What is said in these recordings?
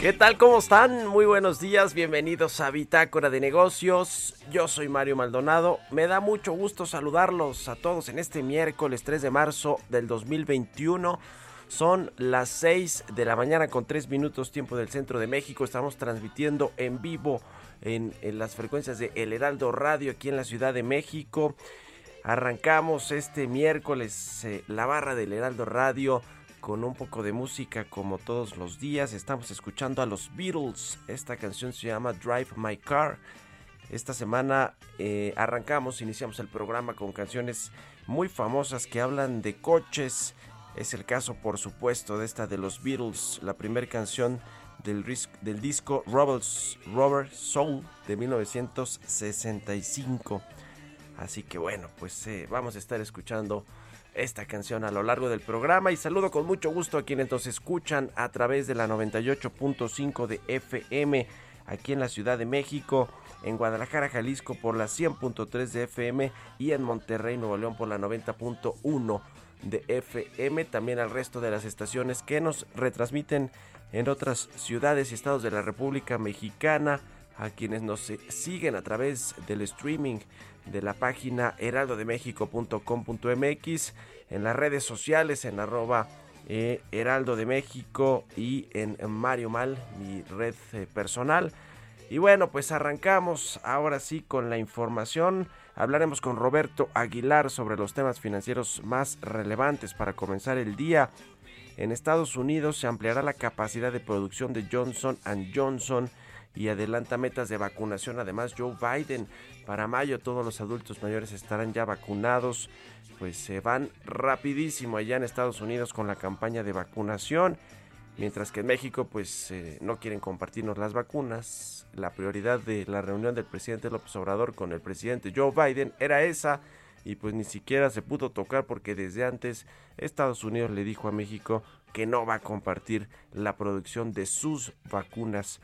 ¿Qué tal? ¿Cómo están? Muy buenos días, bienvenidos a Bitácora de Negocios. Yo soy Mario Maldonado. Me da mucho gusto saludarlos a todos en este miércoles 3 de marzo del 2021. Son las 6 de la mañana con 3 minutos tiempo del centro de México. Estamos transmitiendo en vivo en, las frecuencias de El Heraldo Radio aquí en la Ciudad de México. Arrancamos este miércoles eh, la barra del Heraldo Radio con un poco de música como todos los días. Estamos escuchando a los Beatles. Esta canción se llama Drive My Car. Esta semana eh, arrancamos, iniciamos el programa con canciones muy famosas que hablan de coches. Es el caso, por supuesto, de esta de los Beatles, la primera canción del, disco Robert Soul de 1965. Así que bueno, pues eh, vamos a estar escuchando esta canción a lo largo del programa. Y saludo con mucho gusto a quienes nos escuchan a través de la 98.5 de FM aquí en la Ciudad de México, en Guadalajara, Jalisco por la 100.3 de FM y en Monterrey, Nuevo León por la 90.1 de FM, también al resto de las estaciones que nos retransmiten en otras ciudades y estados de la República Mexicana, a quienes nos eh, siguen a través del streaming de la página heraldodemexico.com.mx, en las redes sociales, en arroba eh, Heraldo de México y en Mario Mal, mi red eh, personal. Y bueno, pues arrancamos ahora sí con la información. Hablaremos con Roberto Aguilar sobre los temas financieros más relevantes para comenzar el día. En Estados Unidos se ampliará la capacidad de producción de Johnson Johnson y adelanta metas de vacunación. Además, Joe Biden para mayo todos los adultos mayores estarán ya vacunados. Pues se van rapidísimo allá en Estados Unidos con la campaña de vacunación. Mientras que en México pues eh, no quieren compartirnos las vacunas. La prioridad de la reunión del presidente López Obrador con el presidente Joe Biden era esa. Y pues ni siquiera se pudo tocar porque desde antes Estados Unidos le dijo a México que no va a compartir la producción de sus vacunas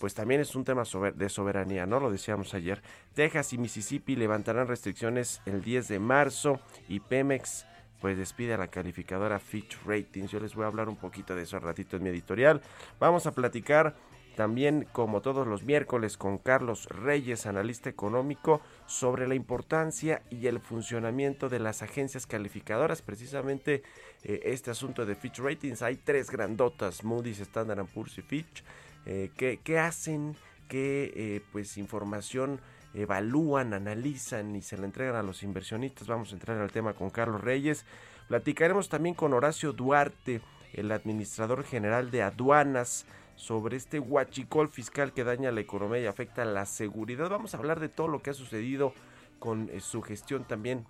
pues también es un tema de soberanía, ¿no? Lo decíamos ayer. Texas y Mississippi levantarán restricciones el 10 de marzo y Pemex pues despide a la calificadora Fitch Ratings. Yo les voy a hablar un poquito de eso al ratito en mi editorial. Vamos a platicar también, como todos los miércoles, con Carlos Reyes, analista económico, sobre la importancia y el funcionamiento de las agencias calificadoras. Precisamente eh, este asunto de Fitch Ratings. Hay tres grandotas, Moody's, Standard Poor's y Fitch. Eh, ¿qué, hacen? ¿Qué eh, pues, información evalúan, analizan y se la entregan a los inversionistas? Vamos a entrar al tema con Carlos Reyes. Platicaremos también con Horacio Duarte, el administrador general de aduanas sobre este huachicol fiscal que daña la economía y afecta la seguridad. Vamos a hablar de todo lo que ha sucedido con eh, su gestión también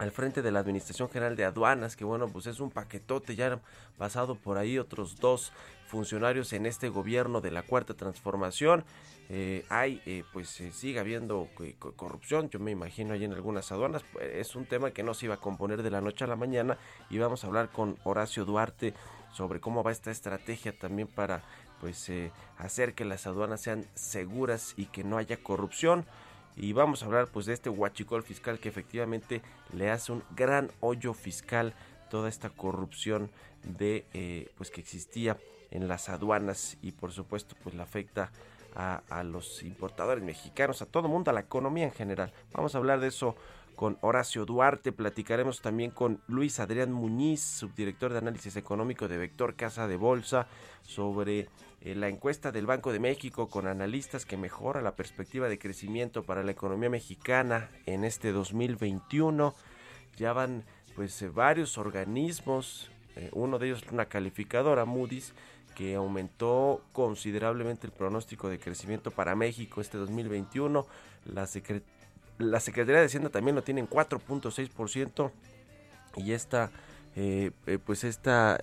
al frente de la Administración General de Aduanas, que bueno, pues es un paquetote, ya han pasado por ahí otros dos funcionarios en este gobierno de la Cuarta Transformación. Eh, hay, eh, pues eh, sigue habiendo eh, co- corrupción, yo me imagino ahí en algunas aduanas. Pues, es un tema que no se iba a componer de la noche a la mañana y vamos a hablar con Horacio Duarte sobre cómo va esta estrategia también para pues eh, hacer que las aduanas sean seguras y que no haya corrupción y vamos a hablar pues de este huachicol fiscal que efectivamente le hace un gran hoyo fiscal toda esta corrupción de eh, pues que existía en las aduanas y por supuesto pues le afecta a, a los importadores mexicanos, a todo el mundo, a la economía en general. Vamos a hablar de eso con Horacio Duarte, platicaremos también con Luis Adrián Muñiz, subdirector de análisis económico de Vector Casa de Bolsa, sobre eh, la encuesta del Banco de México con analistas que mejora la perspectiva de crecimiento para la economía mexicana en este 2021. Ya van pues eh, varios organismos, eh, uno de ellos una calificadora Moody's que aumentó considerablemente el pronóstico de crecimiento para México este 2021. La, la Secretaría de Hacienda también lo tiene en 4.6% y esta, eh, eh, pues esta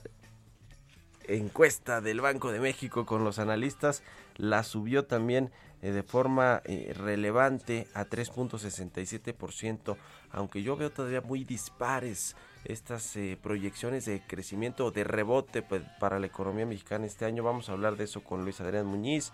encuesta del Banco de México con los analistas la subió también eh, de forma relevante a 3.67%, aunque yo veo todavía muy dispares estas proyecciones de crecimiento o de rebote pues, para la economía mexicana este año. Vamos a hablar de eso con Luis Adrián Muñiz,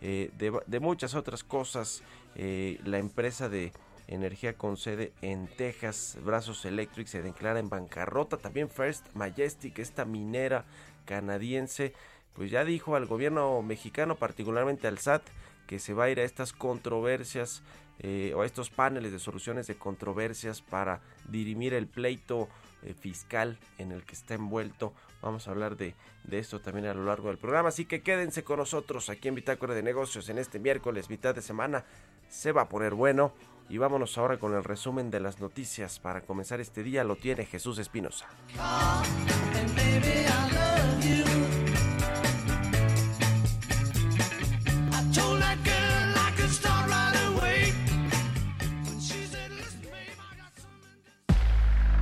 de, muchas otras cosas. la empresa de energía con sede en Texas, Brazos Electric, se declara en bancarrota. También First Majestic, esta minera canadiense, pues ya dijo al gobierno mexicano, particularmente al SAT, que se va a ir a estas controversias eh, o a estos paneles de soluciones de controversias para dirimir el pleito eh, fiscal en el que está envuelto. Vamos a hablar de, de, esto también a lo largo del programa. Así que quédense con nosotros aquí en Bitácora de Negocios en este miércoles, mitad de semana. Se va a poner bueno. Y vámonos ahora con el resumen de las noticias. Para comenzar este día lo tiene Jesús Espinosa.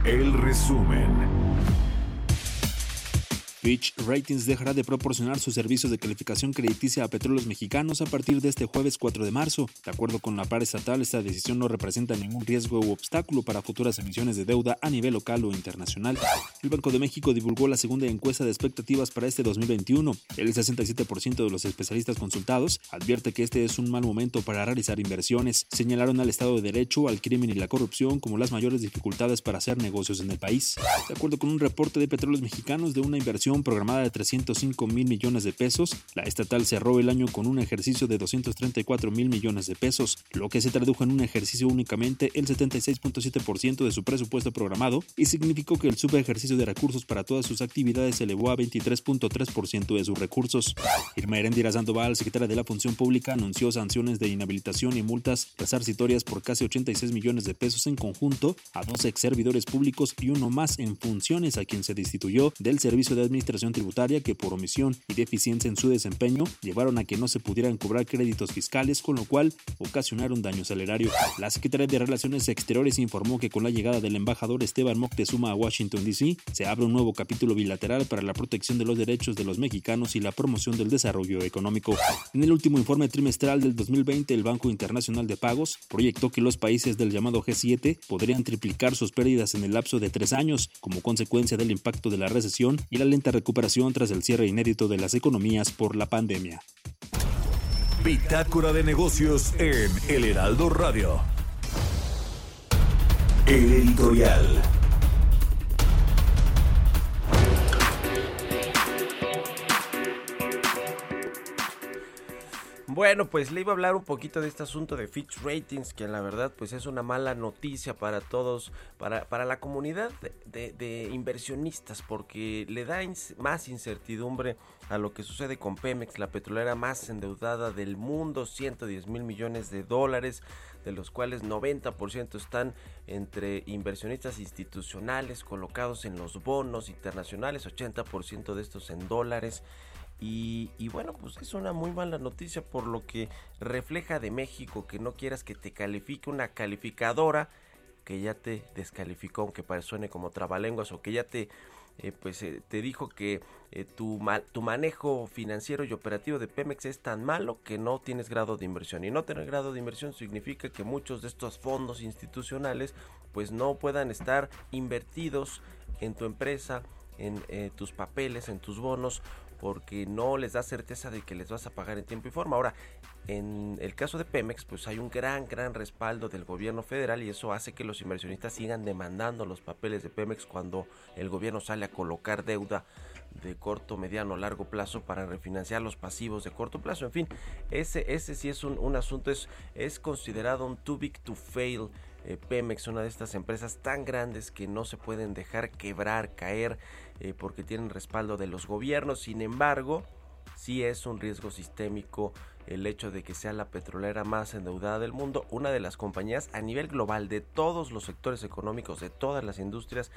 El resumen. Fitch Ratings dejará de proporcionar sus servicios de calificación crediticia a petróleos mexicanos a partir de este jueves 4 de marzo. De acuerdo con la par estatal, esta decisión no representa ningún riesgo u obstáculo para futuras emisiones de deuda a nivel local o internacional. El Banco de México divulgó la segunda encuesta de expectativas para este 2021. El 67% de los especialistas consultados advierte que este es un mal momento para realizar inversiones. Señalaron al Estado de Derecho, al crimen y la corrupción como las mayores dificultades para hacer negocios en el país. De acuerdo con un reporte de petróleos mexicanos de una inversión programada de 305 mil millones de pesos, la estatal cerró el año con un ejercicio de 234 mil millones de pesos, lo que se tradujo en un ejercicio únicamente el 76.7% de su presupuesto programado y significó que el subejercicio de recursos para todas sus actividades se elevó a 23.3% de sus recursos. Irma Erendira Sandoval, secretaria de la Función Pública, anunció sanciones de inhabilitación y multas resarcitorias por casi 86 millones de pesos en conjunto a dos ex servidores públicos y uno más en funciones a quien se destituyó del servicio de administración administración tributaria que por omisión y deficiencia en su desempeño llevaron a que no se pudieran cobrar créditos fiscales, con lo cual ocasionaron daño salerario. La Secretaría de Relaciones Exteriores informó que con la llegada del embajador Esteban Moctezuma a Washington, D.C., se abre un nuevo capítulo bilateral para la protección de los derechos de los mexicanos y la promoción del desarrollo económico. En el último informe trimestral del 2020, el Banco Internacional de Pagos proyectó que los países del llamado G7 podrían triplicar sus pérdidas en el lapso de tres años como consecuencia del impacto de la recesión y la lenta recuperación tras el cierre inédito de las economías por la pandemia. Bitácora de negocios en El Heraldo Radio. El editorial. Bueno, pues le iba a hablar un poquito de este asunto de Fitch Ratings, que la verdad pues es una mala noticia para todos, para, para la comunidad de, de, inversionistas, porque le da más incertidumbre a lo que sucede con Pemex, la petrolera más endeudada del mundo, 110 mil millones de dólares, de los cuales 90% están entre inversionistas institucionales colocados en los bonos internacionales, 80% de estos en dólares. Y, bueno, pues es una muy mala noticia por lo que refleja de México que no quieras que te califique una calificadora que ya te descalificó, aunque suene como trabalenguas, o que ya te, eh, pues, eh, te dijo que eh, tu, tu manejo financiero y operativo de Pemex es tan malo que no tienes grado de inversión. Y no tener grado de inversión significa que muchos de estos fondos institucionales pues no puedan estar invertidos en tu empresa en tus papeles, en tus bonos, porque no les da certeza de que les vas a pagar en tiempo y forma. Ahora, en el caso de Pemex, pues hay un gran, gran respaldo del gobierno federal y eso hace que los inversionistas sigan demandando los papeles de Pemex cuando el gobierno sale a colocar deuda de corto, mediano, largo plazo para refinanciar los pasivos de corto plazo. En fin, ese, ese sí es un, un asunto, es, es considerado un too big to fail. eh, Pemex, una de estas empresas tan grandes que no se pueden dejar quebrar, caer, eh, porque tienen respaldo de los gobiernos. Sin embargo, sí es un riesgo sistémico el hecho de que sea la petrolera más endeudada del mundo, una de las compañías a nivel global de todos los sectores económicos, de todas las industrias,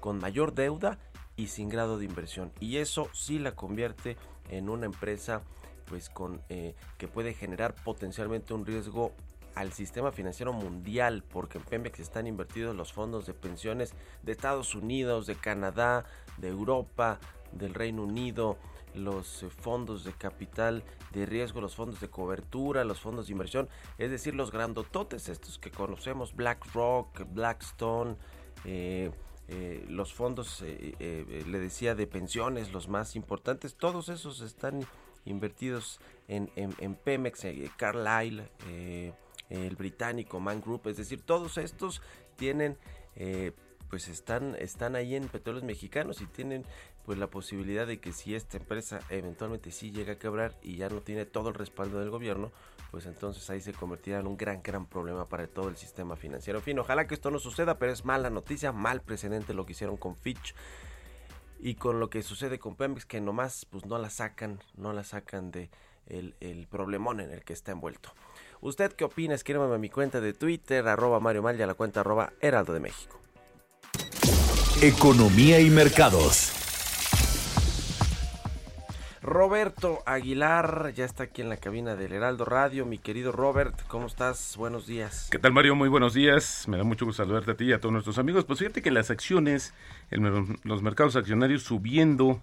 con mayor deuda y sin grado de inversión. Y eso sí la convierte en una empresa pues con eh, que puede generar potencialmente un riesgo al sistema financiero mundial, porque en Pemex están invertidos los fondos de pensiones de Estados Unidos, de Canadá, de Europa, del Reino Unido, los eh, fondos de capital de riesgo, los fondos de cobertura, los fondos de inversión, es decir, los grandototes estos que conocemos, BlackRock, Blackstone, eh, eh, los fondos, le decía, de pensiones, los más importantes, todos esos están invertidos en, en- en Pemex, Carlyle, el británico Man Group, es decir, todos estos tienen, pues están, están ahí en petróleos mexicanos y tienen pues la posibilidad de que si esta empresa eventualmente sí llega a quebrar y ya no tiene todo el respaldo del gobierno, pues entonces ahí se convertirá en un gran, gran problema para todo el sistema financiero. En fin, ojalá que esto no suceda, pero es mala noticia, mal precedente lo que hicieron con Fitch y con lo que sucede con Pemex, que nomás pues no la sacan, no la sacan de el, el problemón en el que está envuelto. ¿Usted qué opina? Escríbame a mi cuenta de Twitter, arroba Mario Mal y a la cuenta arroba Heraldo de México. Economía y mercados. Roberto Aguilar ya está aquí en la cabina del Heraldo Radio. Mi querido Robert, ¿cómo estás? Buenos días. ¿Qué tal Mario? Muy buenos días. Me da mucho gusto saludarte a ti y a todos nuestros amigos. Pues fíjate que las acciones, el los mercados accionarios subiendo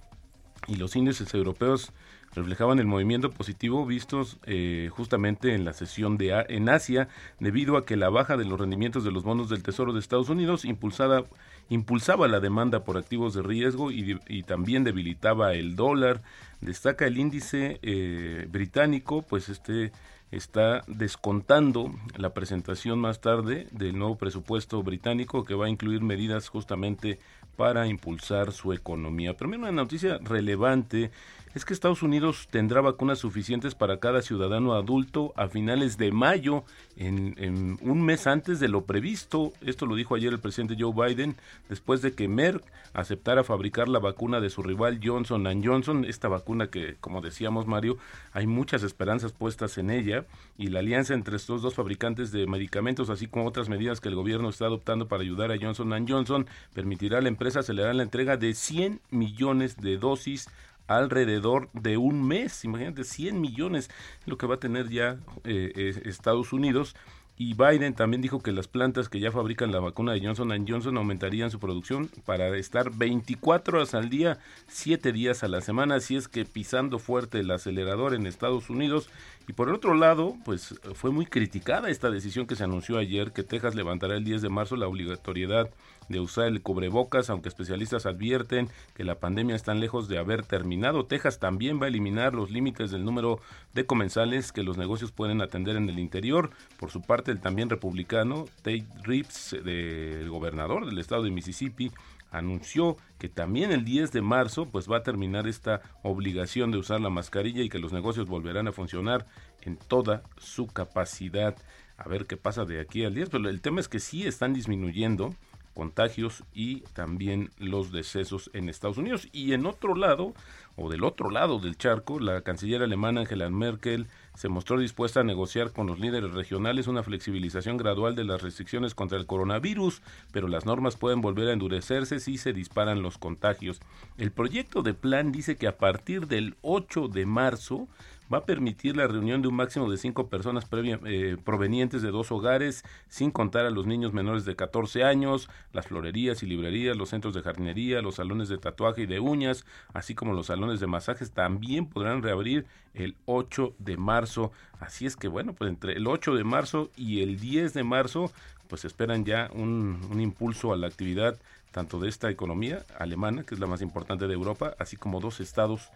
y los índices europeos reflejaban el movimiento positivo vistos eh, justamente en la sesión de A- en Asia debido a que la baja de los rendimientos de los bonos del Tesoro de Estados Unidos impulsada impulsaba la demanda por activos de riesgo y, también debilitaba el dólar. Destaca el índice eh, británico, pues este está descontando la presentación más tarde del nuevo presupuesto británico que va a incluir medidas justamente para impulsar su economía. Pero una noticia relevante es que Estados Unidos tendrá vacunas suficientes para cada ciudadano adulto a finales de mayo, en, un mes antes de lo previsto. Esto lo dijo ayer el presidente Joe Biden, después de que Merck aceptara fabricar la vacuna de su rival Johnson Johnson, esta vacuna que, como decíamos Mario, hay muchas esperanzas puestas en ella, y la alianza entre estos dos fabricantes de medicamentos, así como otras medidas que el gobierno está adoptando para ayudar a Johnson Johnson, permitirá a la empresa acelerar la entrega de 100 millones de dosis alrededor de un mes. Imagínate, 100 millones es lo que va a tener ya eh, eh, Estados Unidos. Y Biden también dijo que las plantas que ya fabrican la vacuna de Johnson Johnson aumentarían su producción para estar 24 horas al día, 7 días a la semana, así es que pisando fuerte el acelerador en Estados Unidos. Y por el otro lado, pues fue muy criticada esta decisión que se anunció ayer, que Texas levantará el 10 de marzo la obligatoriedad de usar el cubrebocas, aunque especialistas advierten que la pandemia está lejos de haber terminado. Texas también va a eliminar los límites del número de comensales que los negocios pueden atender en el interior. Por su parte, el también republicano Tate Reeves, del gobernador del estado de Mississippi, anunció que también el 10 de marzo pues va a terminar esta obligación de usar la mascarilla y que los negocios volverán a funcionar en toda su capacidad. A ver qué pasa de aquí al 10, pero el tema es que sí están disminuyendo contagios y también los decesos en Estados Unidos. Y en otro lado, o del otro lado del charco, la canciller alemana Angela Merkel se mostró dispuesta a negociar con los líderes regionales una flexibilización gradual de las restricciones contra el coronavirus, pero las normas pueden volver a endurecerse si se disparan los contagios. El proyecto de plan dice que a partir del 8 de marzo va a permitir la reunión de un máximo de cinco personas previa- eh, provenientes de dos hogares, sin contar a los niños menores de 14 años, las florerías y librerías, los centros de jardinería, los salones de tatuaje y de uñas, así como los salones de masajes, también podrán reabrir el 8 de marzo. Así es que, bueno, pues entre el 8 de marzo y el 10 de marzo, pues esperan ya un, un impulso a la actividad tanto de esta economía alemana, que es la más importante de Europa, así como dos estados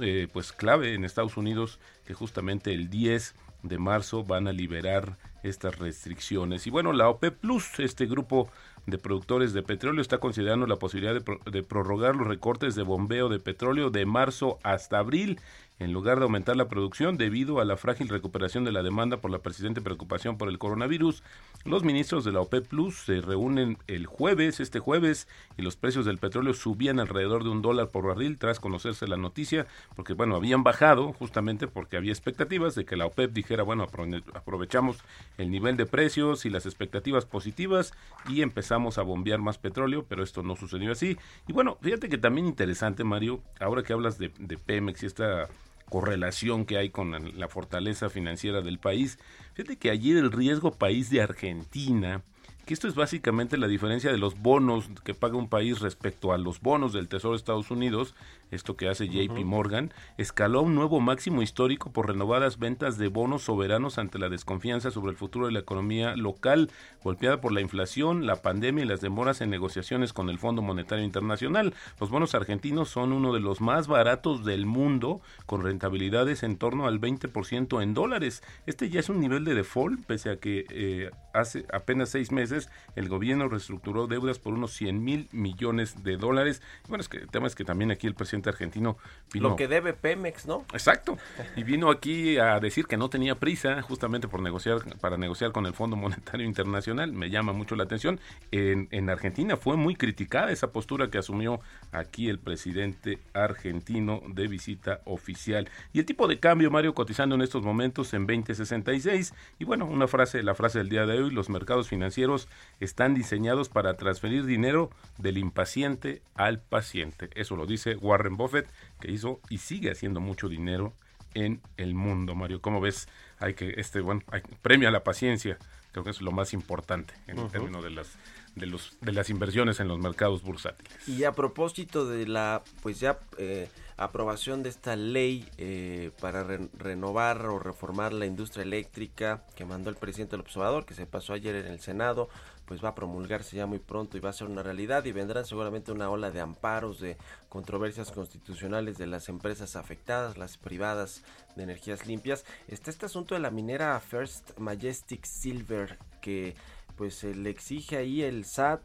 eh, pues clave en Estados Unidos, que justamente el 10 de marzo van a liberar estas restricciones. Y bueno, la OPEP Plus, este grupo de productores de petróleo, está considerando la posibilidad de, pro- de prorrogar los recortes de bombeo de petróleo de marzo hasta abril en lugar de aumentar la producción debido a la frágil recuperación de la demanda por la persistente preocupación por el coronavirus. Los ministros de la OPEP Plus se reúnen el jueves, este jueves, y los precios del petróleo subían alrededor de un dólar por barril tras conocerse la noticia, porque bueno, habían bajado justamente porque había expectativas de que la OPEP dijera, bueno, aprove- aprovechamos el nivel de precios y las expectativas positivas y empezamos a bombear más petróleo, pero esto no sucedió así. Y bueno, fíjate que también interesante, Mario, ahora que hablas de, Pemex y esta correlación que hay con la- fortaleza financiera del país. Fíjate que ayer el riesgo país de Argentina, que esto es básicamente la diferencia de los bonos que paga un país respecto a los bonos del Tesoro de Estados Unidos, esto que hace JP Morgan, escaló un nuevo máximo histórico por renovadas ventas de bonos soberanos ante la desconfianza sobre el futuro de la economía local, golpeada por la inflación, la pandemia y las demoras en negociaciones con el Fondo Monetario Internacional. Los bonos argentinos son uno de los más baratos del mundo, con rentabilidades en torno al 20% en dólares. Este ya es un nivel de default, pese a que eh, hace apenas seis meses el gobierno reestructuró deudas por unos 100 mil millones de dólares. Bueno, es que el tema es que también aquí el presidente argentino vino... Lo que debe Pemex, ¿no? Exacto. Y vino aquí a decir que no tenía prisa justamente por negociar, para negociar con el Fondo Monetario Internacional. Me llama mucho la atención. En, en Argentina fue muy criticada esa postura que asumió aquí el presidente argentino de visita oficial. Y el tipo de cambio, Mario, cotizando en estos momentos en 2066. Y bueno, una frase, la frase del día de hoy, los mercados financieros están diseñados para transferir dinero del impaciente al paciente. Eso lo dice Warren Buffett, que hizo y sigue haciendo mucho dinero en el mundo, Mario. ¿Cómo ves? Hay que, este, bueno, hay, premia la paciencia. Creo que es lo más importante en el término de las, de los, de las inversiones en los mercados bursátiles. Y a propósito de la, pues ya eh, aprobación de esta ley eh, para re- renovar o reformar la industria eléctrica que mandó el presidente del observador, que se pasó ayer en el Senado, pues va a promulgarse ya muy pronto y va a ser una realidad y vendrán seguramente una ola de amparos, de controversias constitucionales de las empresas afectadas, las privadas de energías limpias. Está este asunto de la minera First Majestic Silver que pues le exige ahí el SAT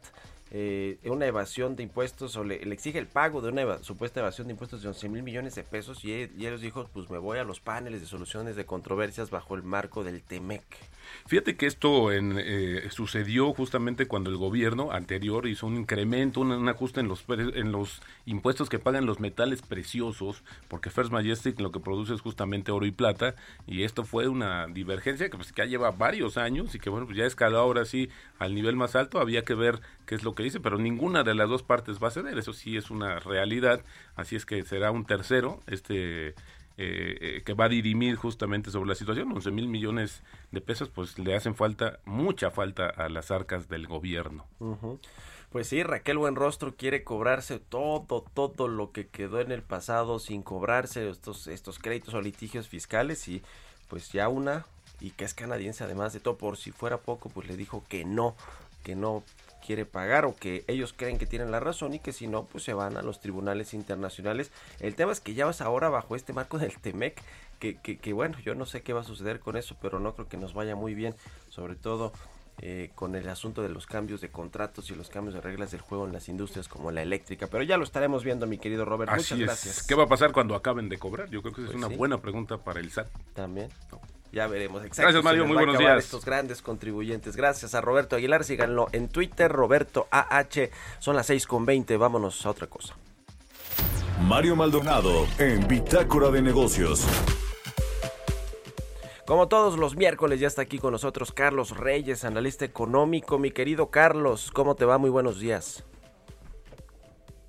eh, una evasión de impuestos o le, exige el pago de una supuesta evasión de impuestos de 11 mil millones de pesos y, y ellos dijo pues me voy a los paneles de soluciones de controversias bajo el marco del TEMEC. Fíjate que esto en, eh, sucedió justamente cuando el gobierno anterior hizo un incremento, un, ajuste en los, en los impuestos que pagan los metales preciosos, porque First Majestic lo que produce es justamente oro y plata, y esto fue una divergencia que, pues, ya lleva varios años y que bueno, pues ya escaló ahora sí al nivel más alto, había que ver qué es lo que dice, pero ninguna de las dos partes va a ceder, eso sí es una realidad, así es que será un tercero, este eh, eh, que va a dirimir justamente sobre la situación. 11 mil millones de pesos, pues le hacen falta, mucha falta a las arcas del gobierno. Pues sí, Raquel Buenrostro quiere cobrarse todo, todo lo que quedó en el pasado sin cobrarse estos, estos créditos o litigios fiscales y pues ya una, y que es canadiense además de todo, por si fuera poco, pues le dijo que no, que no quiere pagar o que ellos creen que tienen la razón y que si no, pues se van a los tribunales internacionales. El tema es que ya vas ahora bajo este marco del TEMEC, que, que, que bueno, yo no sé qué va a suceder con eso, pero no creo que nos vaya muy bien, sobre todo eh, con el asunto de los cambios de contratos y los cambios de reglas del juego en las industrias como la eléctrica. Pero ya lo estaremos viendo, mi querido Robert. Muchas es. gracias. ¿Qué va a pasar cuando acaben de cobrar? Yo creo que esa Pues es una sí. buena pregunta para el SAT. También. Ya veremos. Exacto, Gracias, Mario. Muy buenos días. Estos grandes contribuyentes. Gracias a Roberto Aguilar. Síganlo en Twitter, Roberto AH. Son las 6 con 20. Vámonos a otra cosa. Mario Maldonado en Bitácora de Negocios. Como todos los miércoles, ya está aquí con nosotros Carlos Reyes, analista económico. Mi querido Carlos, ¿cómo te va? Muy buenos días.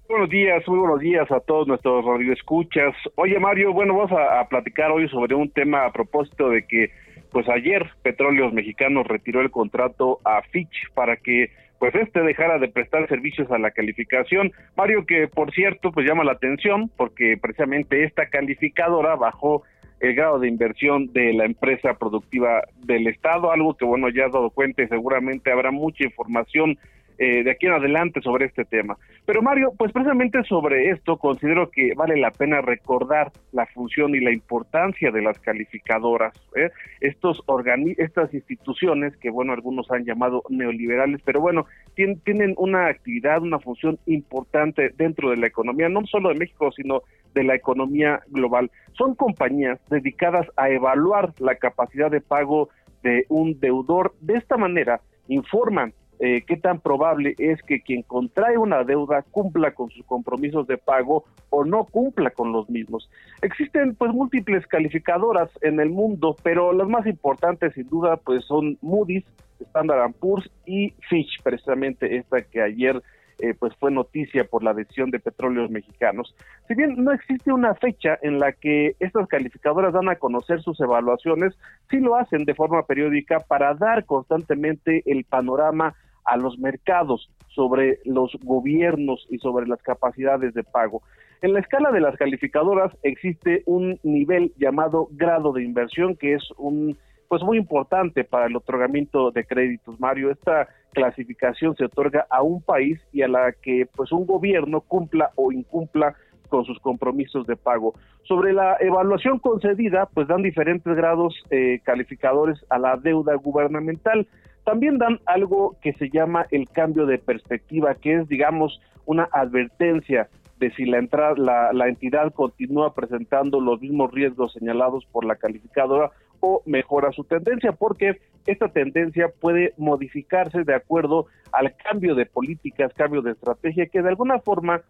Buenos días, muy buenos días a todos nuestros radioescuchas. Oye Mario, bueno, vamos a, platicar hoy sobre un tema a propósito de que, pues ayer Petróleos Mexicanos retiró el contrato a Fitch para que, pues este dejara de prestar servicios a la calificación. Mario, que por cierto, pues llama la atención porque precisamente esta calificadora bajó el grado de inversión de la empresa productiva del Estado, algo que bueno, ya has dado cuenta y seguramente habrá mucha información eh, de aquí en adelante sobre este tema. Pero Mario, pues precisamente sobre esto considero que vale la pena recordar la función y la importancia de las calificadoras, ¿eh? estos organi estas instituciones que bueno algunos han llamado neoliberales, pero bueno tienen, tienen una actividad, una función importante dentro de la economía, no solo de México sino de la economía global. Son compañías dedicadas a evaluar la capacidad de pago de un deudor. De esta manera informan eh, qué tan probable es que quien contrae una deuda cumpla con sus compromisos de pago o no cumpla con los mismos. Existen pues múltiples calificadoras en el mundo, pero las más importantes sin duda pues son Moody's, Standard Poor's y Fitch, precisamente esta que ayer eh, pues fue noticia por la decisión de petróleos mexicanos. Si bien no existe una fecha en la que estas calificadoras dan a conocer sus evaluaciones, sí lo hacen de forma periódica para dar constantemente el panorama a los mercados sobre los gobiernos y sobre las capacidades de pago. En la escala de las calificadoras existe un nivel llamado grado de inversión que es un pues muy importante para el otorgamiento de créditos, Mario. Esta clasificación se otorga a un país y a la que pues un gobierno cumpla o incumpla con sus compromisos de pago. Sobre la evaluación concedida, pues dan diferentes grados eh, calificadores a la deuda gubernamental. También dan algo que se llama el cambio de perspectiva, que es, digamos, una advertencia de si la, entrada, la, entidad continúa presentando los mismos riesgos señalados por la calificadora o mejora su tendencia, porque esta tendencia puede modificarse de acuerdo al cambio de políticas, cambio de estrategia, que de alguna forma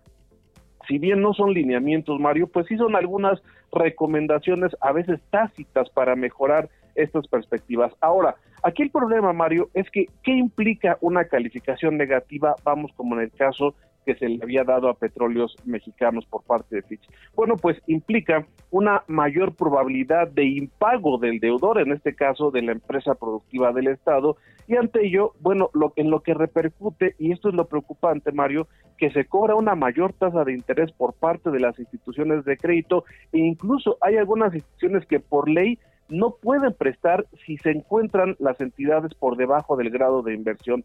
si bien no son lineamientos, Mario, pues sí son algunas recomendaciones a veces tácitas para mejorar estas perspectivas. Ahora, aquí el problema, Mario, es que ¿qué implica una calificación negativa? Vamos como en el caso que se le había dado a petróleos mexicanos por parte de Fitch. Bueno, pues implica una mayor probabilidad de impago del deudor, en este caso de la empresa productiva del Estado, y ante ello, bueno, lo, en lo que repercute, y esto es lo preocupante, Mario, que se cobra una mayor tasa de interés por parte de las instituciones de crédito e incluso hay algunas instituciones que por ley no pueden prestar si se encuentran las entidades por debajo del grado de inversión.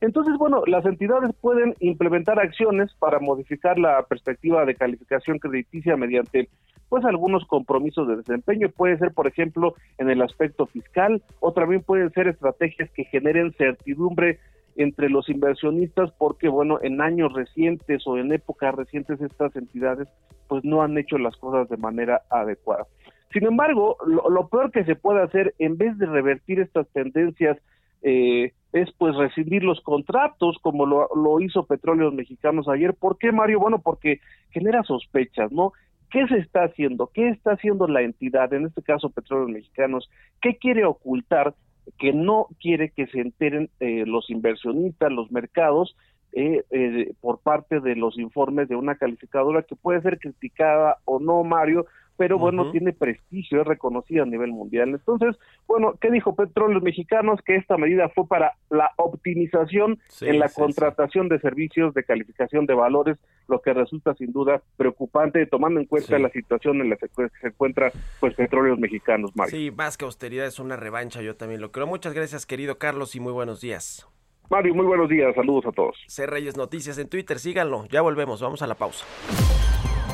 Entonces, bueno, las entidades pueden implementar acciones para modificar la perspectiva de calificación crediticia mediante pues algunos compromisos de desempeño. Puede ser, por ejemplo, en el aspecto fiscal o también pueden ser estrategias que generen certidumbre entre los inversionistas porque, bueno, en años recientes o en épocas recientes estas entidades pues no han hecho las cosas de manera adecuada. Sin embargo, lo, peor que se puede hacer en vez de revertir estas tendencias eh, es pues rescindir los contratos como lo, lo hizo Petróleos Mexicanos ayer. ¿Por qué, Mario? Bueno, porque genera sospechas, ¿no? ¿Qué se está haciendo? ¿Qué está haciendo la entidad, en este caso Petróleos Mexicanos? ¿Qué quiere ocultar que no quiere que se enteren eh, los inversionistas, los mercados, eh, eh, por parte de los informes de una calificadora que puede ser criticada o no, Mario, pero bueno, tiene prestigio, es reconocida a nivel mundial. Entonces, bueno, ¿qué dijo Petróleos Mexicanos? Que esta medida fue para la optimización Sí, en la sí, sí. contratación de servicios de calificación de valores, lo que resulta sin duda preocupante, tomando en cuenta la situación en la que se encuentra pues Petróleos Mexicanos, Mario. Sí, más que austeridad es una revancha, yo también lo creo. Muchas gracias, querido Carlos, y muy buenos días. Mario, muy buenos días, saludos a todos. C. Reyes Noticias en Twitter, síganlo. Ya volvemos, vamos a la pausa.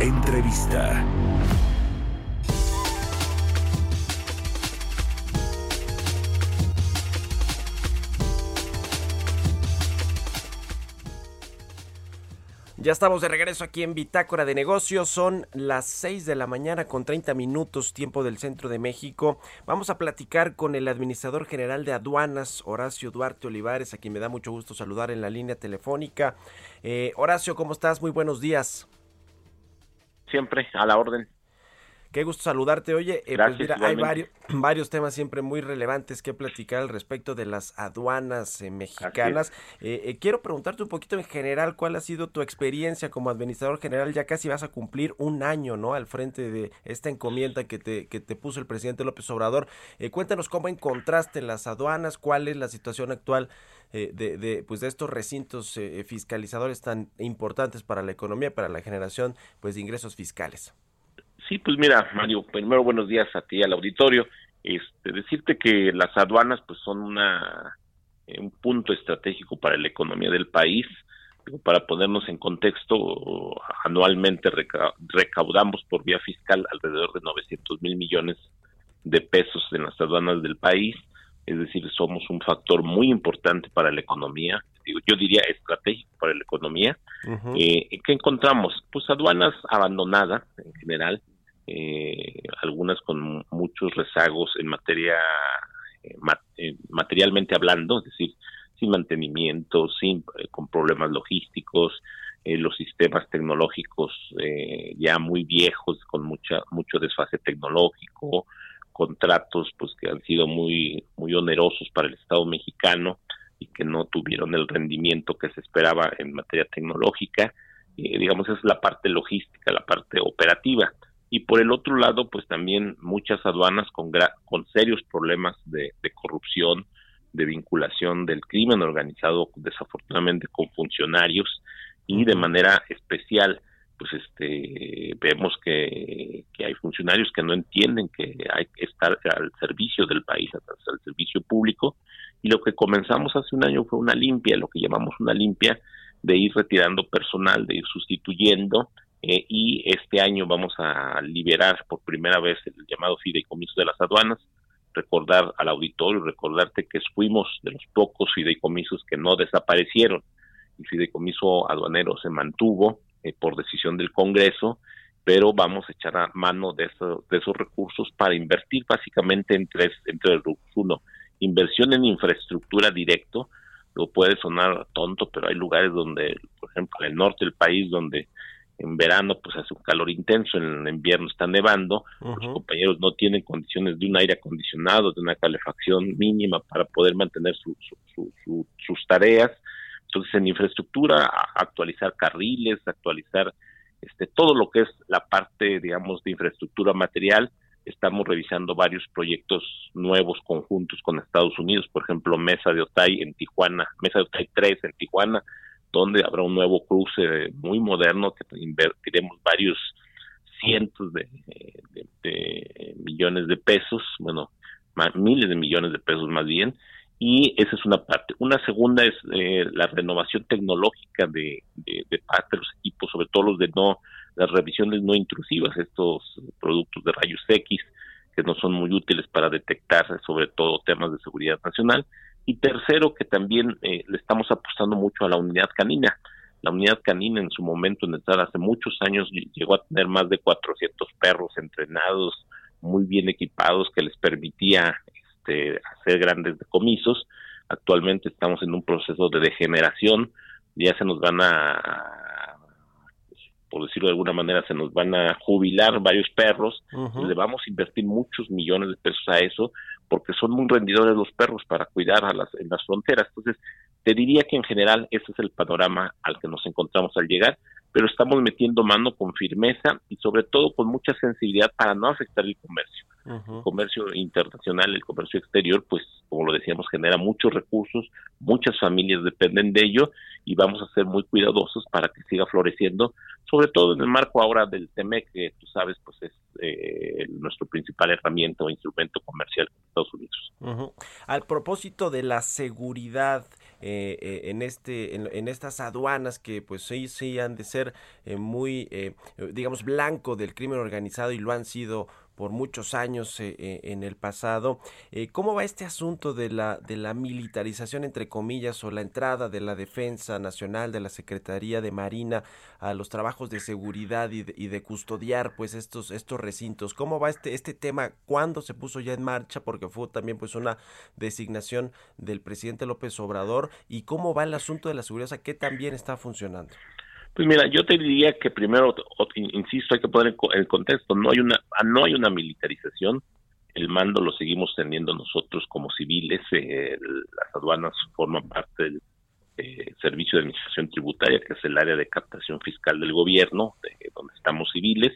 Entrevista. Ya estamos de regreso aquí en Bitácora de Negocios. Son las 6 de la mañana con 30 minutos tiempo del centro de México. Vamos a platicar con el administrador general de aduanas, Horacio Duarte Olivares, a quien me da mucho gusto saludar en la línea telefónica. Eh, Horacio, ¿cómo estás? Muy buenos días. Siempre a la orden. Qué gusto saludarte. Oye, eh, pues mira, hay varios, varios temas siempre muy relevantes que platicar al respecto de las aduanas eh, mexicanas. Eh, quiero preguntarte un poquito en general cuál ha sido tu experiencia como administrador general. Ya casi vas a cumplir un año, ¿no? Al frente de esta encomienda que te, que te puso el presidente López Obrador. Cuéntanos cómo encontraste las aduanas, cuál es la situación actual de, de, pues de estos recintos fiscalizadores tan importantes para la economía, para la generación pues de ingresos fiscales. Sí, pues mira, Mario, primero buenos días a ti y al auditorio. Este, decirte que las aduanas pues son una eh, un punto estratégico para la economía del país. Para ponernos en contexto, anualmente reca- recaudamos por vía fiscal alrededor de 900 mil millones de pesos en las aduanas del país. Es decir, somos un factor muy importante para la economía. Yo diría estratégico para la economía. Eh, ¿Qué encontramos? Pues aduanas abandonadas en general, eh, algunas con muchos rezagos en materia eh, eh, materialmente hablando, es decir, sin mantenimiento, sin eh, con problemas logísticos, los sistemas tecnológicos ya muy viejos, con mucha mucho desfase tecnológico, contratos pues que han sido muy muy onerosos para el Estado mexicano y que no tuvieron el rendimiento que se esperaba en materia tecnológica. Digamos, esa es la parte logística, la parte operativa. Y por el otro lado, pues también muchas aduanas con, gra- con serios problemas de, de corrupción, de vinculación del crimen organizado, desafortunadamente con funcionarios, y de manera especial, pues este vemos que, que hay funcionarios que no entienden que hay que estar al servicio del país, al servicio público, y lo que comenzamos hace un año fue una limpia, lo que llamamos una limpia, de ir retirando personal, de ir sustituyendo, eh, y este año vamos a liberar por primera vez el llamado fideicomiso de las aduanas, recordar al auditorio, recordarte que fuimos de los pocos fideicomisos que no desaparecieron. El fideicomiso aduanero se mantuvo eh, por decisión del Congreso, pero vamos a echar a mano de, esos de esos recursos para invertir básicamente en tres, en tres. Uno, inversión en infraestructura directo, lo puede sonar tonto, pero hay lugares donde, por ejemplo, en el norte del país, donde en verano pues hace un calor intenso, en invierno está nevando, los compañeros no tienen condiciones de un aire acondicionado, de una calefacción mínima para poder mantener su, su- su- su- sus tareas. Entonces, en infraestructura, actualizar carriles, actualizar este todo lo que es la parte, digamos, de infraestructura material. Estamos revisando varios proyectos nuevos conjuntos con Estados Unidos, por ejemplo, Mesa de Otay en Tijuana, Mesa de Otay 3 en Tijuana, donde habrá un nuevo cruce muy moderno que invertiremos varios cientos de, millones de pesos, bueno, miles de millones de pesos más bien, y esa es una parte. Una segunda es eh, la renovación tecnológica de, de, de parte de los equipos, sobre todo los de no, las revisiones no intrusivas, estos productos de rayos X que no son muy útiles para detectar sobre todo temas de seguridad nacional. Y tercero, que también eh, le estamos apostando mucho a la unidad canina. La unidad canina en su momento, en entrar hace muchos años, ll- llegó a tener más de 400 perros entrenados, muy bien equipados, que les permitía este, hacer grandes decomisos. Actualmente estamos en un proceso de degeneración, ya se nos van a, por decirlo de alguna manera, se nos van a jubilar varios perros, le vamos a invertir muchos millones de pesos a eso, porque son muy rendidores los perros para cuidar a las, en las fronteras. Entonces, te diría que en general ese es el panorama al que nos encontramos al llegar, pero estamos metiendo mano con firmeza y sobre todo con mucha sensibilidad para no afectar el comercio. El comercio internacional, el comercio exterior, pues como lo decíamos, genera muchos recursos, muchas familias dependen de ello y vamos a ser muy cuidadosos para que siga floreciendo, sobre todo en el marco ahora del TEMEC, que tú sabes, pues es eh, nuestro principal herramienta o instrumento comercial con Estados Unidos. Al propósito de la seguridad eh, eh, en este en, en estas aduanas que pues sí sí han de ser eh, muy eh, digamos blanco del crimen organizado y lo han sido por muchos años eh, eh, en el pasado. Eh, ¿Cómo va este asunto de la, de la militarización, entre comillas, o la entrada de la Defensa Nacional, de la Secretaría de Marina a los trabajos de seguridad y de, custodiar pues estos, estos recintos? ¿Cómo va este, este tema? ¿Cuándo se puso ya en marcha? Porque fue también pues una designación del presidente López Obrador. ¿Y cómo va el asunto de la seguridad? O sea, ¿qué también está funcionando? Pues mira, yo te diría que primero, insisto, hay que poner el contexto, no hay una ah, no hay una militarización, el mando lo seguimos teniendo nosotros como civiles, eh, las aduanas forman parte del eh, Servicio de Administración Tributaria, que es el área de captación fiscal del gobierno, de- donde estamos civiles.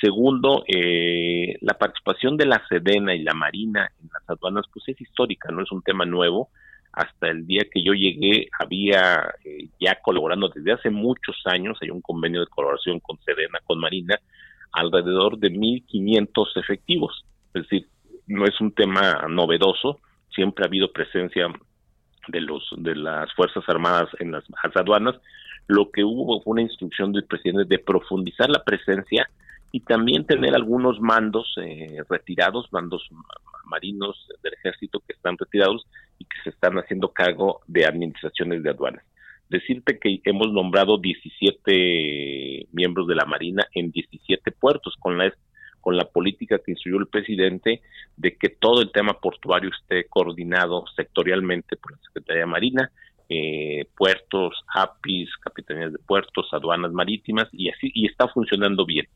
Segundo, eh, la participación de la Sedena y la Marina en las aduanas, pues es histórica, no es un tema nuevo. Hasta el día que yo llegué había eh, ya colaborando desde hace muchos años, hay un convenio de colaboración con Sedena, con Marina, alrededor de 1.500 efectivos. Es decir, no es un tema novedoso, siempre ha habido presencia de los de las fuerzas armadas en las, las aduanas lo que hubo fue una instrucción del presidente de profundizar la presencia y también tener algunos mandos eh, retirados mandos ma- marinos del ejército que están retirados y que se están haciendo cargo de administraciones de aduanas decirte que hemos nombrado 17 miembros de la marina en 17 puertos con la con la política que instruyó el presidente de que todo el tema portuario esté coordinado sectorialmente por la Secretaría de Marina, eh, puertos, APIs, capitanías de puertos, aduanas marítimas y así y está funcionando bien.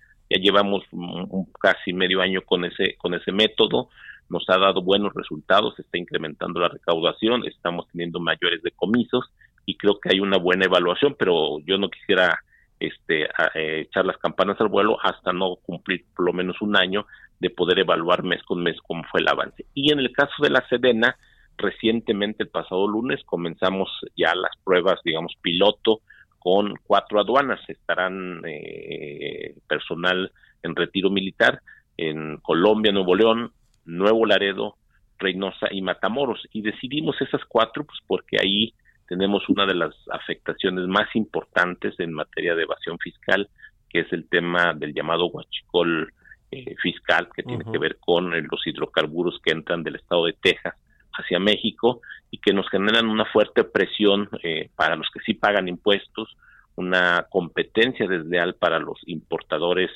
Llevamos un- casi medio año con ese con ese método, nos ha dado buenos resultados, está incrementando la recaudación, estamos teniendo mayores decomisos y creo que hay una buena evaluación, pero yo no quisiera este eh, echar las campanas al vuelo hasta no cumplir por lo menos un año de poder evaluar mes con mes cómo fue el avance. Y en el caso de la Sedena, recientemente el pasado lunes comenzamos ya las pruebas, digamos, piloto con cuatro aduanas. Estarán eh, personal en retiro militar en Colombia, Nuevo León, Nuevo Laredo, Reynosa y Matamoros. Y decidimos esas cuatro pues porque ahí tenemos una de las afectaciones más importantes en materia de evasión fiscal, que es el tema del llamado huachicol eh, fiscal, que tiene que ver con eh, los hidrocarburos que entran del estado de Texas hacia México y que nos generan una fuerte presión eh, para los que sí pagan impuestos, una competencia desleal para los importadores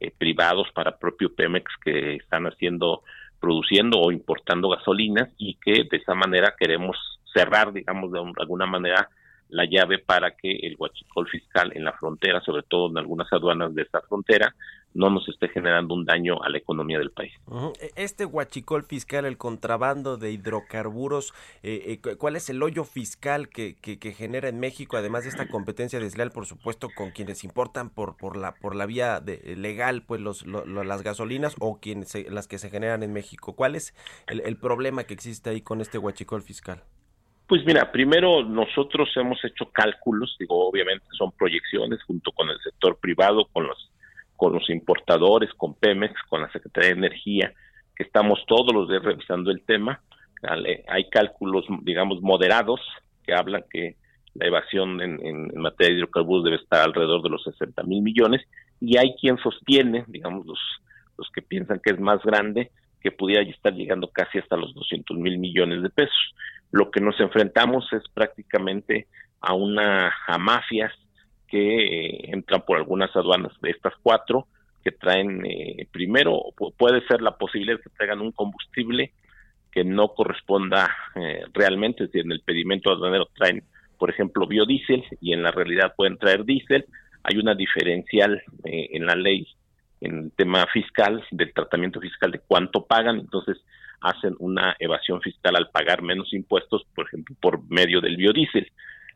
eh, privados, para propio Pemex que están haciendo, produciendo o importando gasolinas y que de esa manera queremos cerrar, digamos, de un- de alguna manera la llave para que el huachicol fiscal en la frontera, sobre todo en algunas aduanas de esta frontera, no nos esté generando un daño a la economía del país. E- Este huachicol fiscal, el contrabando de hidrocarburos, eh, eh, cu- ¿cuál es el hoyo fiscal que, que- que genera en México, además de esta competencia desleal, por supuesto, con quienes importan por, por, la, por la vía de- legal pues los, lo- lo- las gasolinas o quienes las que se generan en México? ¿Cuál es el, el problema que existe ahí con este huachicol fiscal? Pues mira, primero nosotros hemos hecho cálculos, digo, obviamente son proyecciones junto con el sector privado, con los con los importadores, con Pemex, con la Secretaría de Energía, que estamos todos los días revisando el tema. Hay cálculos, digamos, moderados que hablan que la evasión en, en- en materia de hidrocarburos debe estar alrededor de los 60 mil millones y hay quien sostiene, digamos, los, los que piensan que es más grande, que pudiera estar llegando casi hasta los 200 mil millones de pesos. Lo que nos enfrentamos es prácticamente a una a mafias que eh, entran por algunas aduanas de estas cuatro que traen eh, primero pu- puede ser la posibilidad que traigan un combustible que no corresponda eh, realmente, decir, en el pedimento aduanero traen, por ejemplo, biodiesel y en la realidad pueden traer diésel. Hay una diferencial eh, en la ley en el tema fiscal, del tratamiento fiscal de cuánto pagan, entonces hacen una evasión fiscal al pagar menos impuestos, por ejemplo, por medio del biodiesel.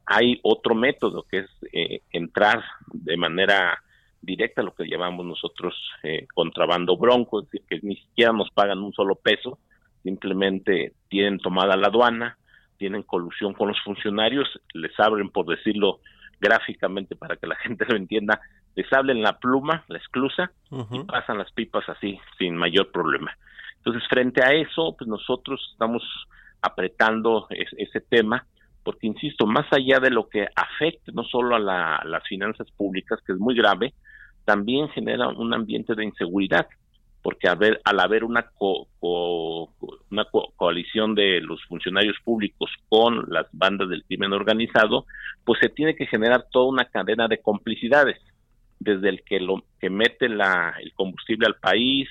Hay otro método que es eh, entrar de manera directa, lo que llamamos nosotros eh, contrabando bronco, es decir, que ni siquiera nos pagan un solo peso, simplemente tienen tomada la aduana, tienen colusión con los funcionarios, les abren, por decirlo gráficamente para que la gente lo entienda, les abren la pluma, la esclusa, y pasan las pipas así, sin mayor problema. Entonces, frente a eso, pues nosotros estamos apretando es- ese tema, porque, insisto, más allá de lo que afecte no solo a, la- las finanzas públicas, que es muy grave, también genera un ambiente de inseguridad, porque al, haber una, co- una co- coalición de los funcionarios públicos con las bandas del crimen organizado, pues se tiene que generar toda una cadena de complicidades, desde el que lo que mete la, el combustible al país,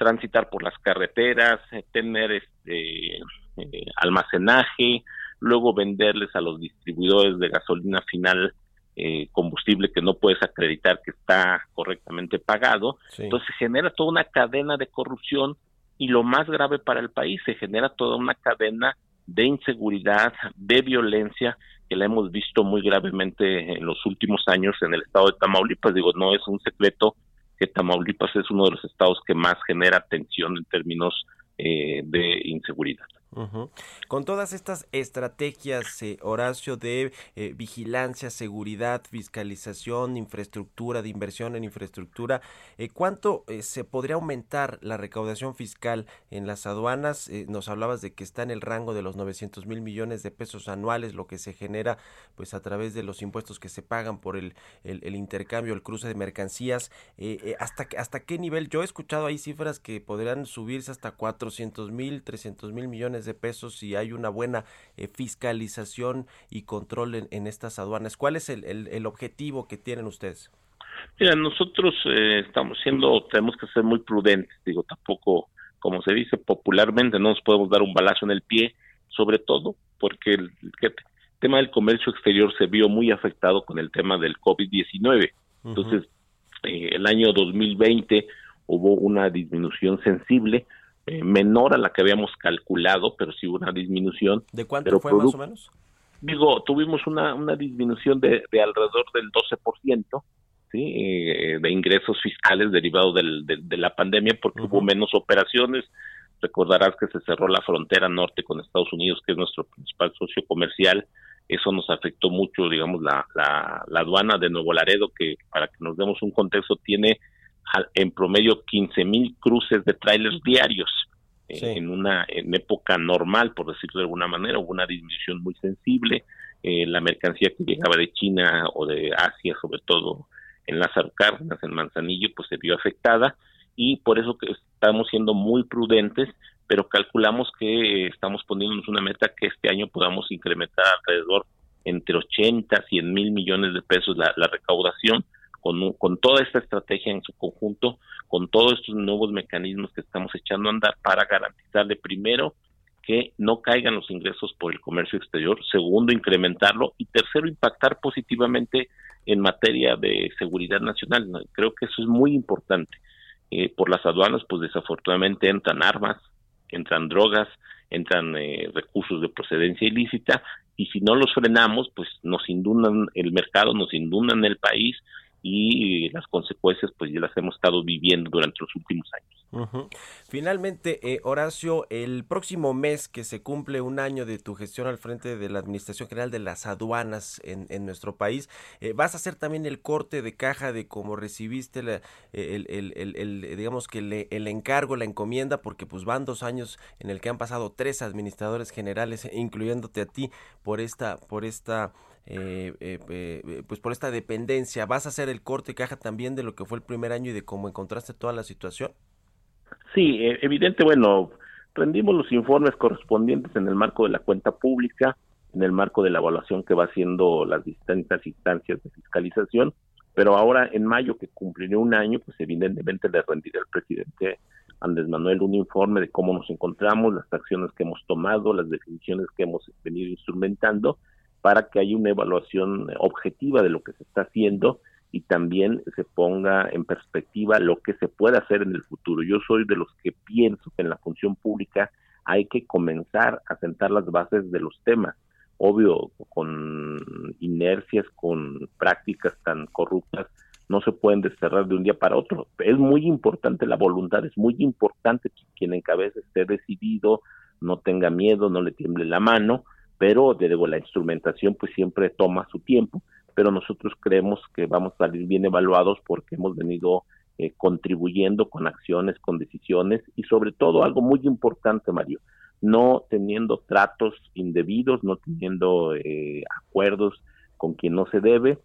transitar por las carreteras, eh, tener este eh, almacenaje, luego venderles a los distribuidores de gasolina final eh, combustible que no puedes acreditar que está correctamente pagado. Sí. Entonces se genera toda una cadena de corrupción y lo más grave para el país, se genera toda una cadena de inseguridad, de violencia, que la hemos visto muy gravemente en los últimos años en el estado de Tamaulipas. Digo, no es un secreto que Tamaulipas es uno de los estados que más genera tensión en términos eh, de inseguridad. Ujú. Con todas estas estrategias, eh, Horacio, de eh, vigilancia, seguridad, fiscalización, infraestructura, de inversión en infraestructura, eh, ¿cuánto eh, se podría aumentar la recaudación fiscal en las aduanas? Nos hablabas de que está en el rango de los 900 mil millones de pesos anuales, lo que se genera pues a través de los impuestos que se pagan por el, intercambio, el cruce de mercancías. ¿hasta, ¿Hasta qué nivel? Yo he escuchado ahí cifras que podrían subirse hasta 400 mil, 300 mil millones de pesos si hay una buena eh, fiscalización y control en, en estas aduanas. ¿Cuál es el, el- el objetivo que tienen ustedes? Mira, nosotros eh, estamos siendo, tenemos que ser muy prudentes, digo, tampoco, como se dice popularmente, no nos podemos dar un balazo en el pie, sobre todo porque el, tema del comercio exterior se vio muy afectado con el tema del COVID-19. Entonces, eh, el año 2020 hubo una disminución sensible, eh, menor a la que habíamos calculado, pero sí una disminución. ¿De cuánto Pero fue más o menos? digo, tuvimos una, una disminución de, de alrededor del 12%, ¿sí? Eh, de ingresos fiscales derivados del- de la pandemia porque hubo menos operaciones. Recordarás que se cerró la frontera norte con Estados Unidos, que es nuestro principal socio comercial. Eso nos afectó mucho, digamos, la, la, la aduana de Nuevo Laredo, que para que nos demos un contexto, tiene en promedio 15 mil cruces de trailers diarios. Eh, Sí. en una en época normal, por decirlo de alguna manera, hubo una disminución muy sensible. Eh, la mercancía que llegaba de China o de Asia, sobre todo en las Cárdenas, en Manzanillo, pues se vio afectada y por eso que estamos siendo muy prudentes, pero calculamos que estamos poniéndonos una meta que este año podamos incrementar alrededor entre 80 y 100 mil millones de pesos la, la recaudación con, con toda esta estrategia en su conjunto, con todos estos nuevos mecanismos que estamos echando a andar para garantizarle primero que no caigan los ingresos por el comercio exterior, segundo, incrementarlo y tercero, impactar positivamente en materia de seguridad nacional. Creo que eso es muy importante. Eh, por las aduanas, pues desafortunadamente entran armas, entran drogas, entran eh, recursos de procedencia ilícita y si no los frenamos, pues nos inundan el mercado, nos inundan el país y las consecuencias pues ya las hemos estado viviendo durante los últimos años. Finalmente, eh, Horacio, el próximo mes que se cumple un año de tu gestión al frente de la Administración General de las Aduanas en, en nuestro país, eh, vas a hacer también el corte de caja de cómo recibiste la- el, el- el- el, digamos que el, el encargo, la encomienda, porque pues van dos años en el que han pasado tres administradores generales, incluyéndote a ti, por esta, por esta eh, eh, eh, pues por esta dependencia. ¿Vas a hacer el corte de caja también de lo que fue el primer año y de cómo encontraste toda la situación? Sí, eh, evidente, bueno, rendimos los informes correspondientes en el marco de la cuenta pública, en el marco de la evaluación que va haciendo las distintas instancias de fiscalización, pero ahora en mayo que cumpliré un año, pues evidentemente le rendiré al presidente Andrés Manuel un informe de cómo nos encontramos, las acciones que hemos tomado, las definiciones que hemos venido instrumentando, para que haya una evaluación objetiva de lo que se está haciendo y también se ponga en perspectiva lo que se puede hacer en el futuro. Yo soy de los que pienso que en la función pública hay que comenzar a sentar las bases de los temas. Obvio, con inercias, con prácticas tan corruptas, no se pueden desterrar de un día para otro. Es muy importante la voluntad, es muy importante que quien encabece esté decidido, no tenga miedo, no le tiemble la mano, pero de nuevo la instrumentación pues siempre toma su tiempo, pero nosotros creemos que vamos a salir bien evaluados porque hemos venido eh, contribuyendo con acciones, con decisiones y sobre todo algo muy importante, Mario, no teniendo tratos indebidos, no teniendo eh, acuerdos con quien no se debe,